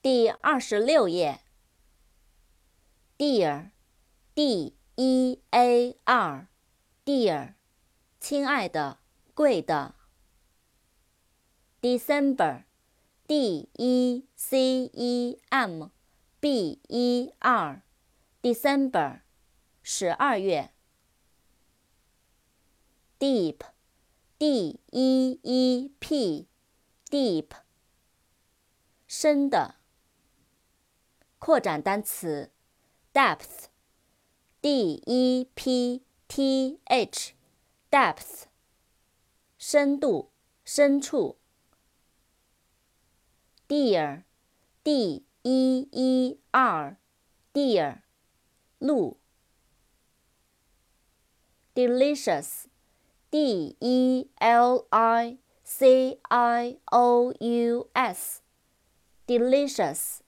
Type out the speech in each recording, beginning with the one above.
第二十六页。Dear，D-E-A-R，Dear，亲爱的，贵的。December，D-E-C-E-M-B-E-R，December，十二月。Deep，D-E-E-P，Deep，深的。扩展单词，depth，d-e-p-t-h，depth，深度、深处。deer，d-e-e-r，deer，鹿。delicious，d-e-l-i-c-i-o-u-s，delicious。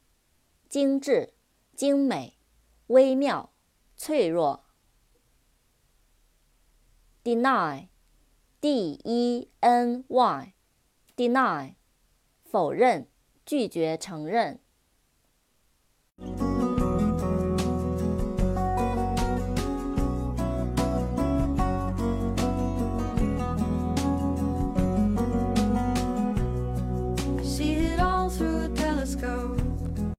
精致、精美、微妙、脆弱。deny、d e n y、deny、否认、拒绝、承认。see it all through a telescope。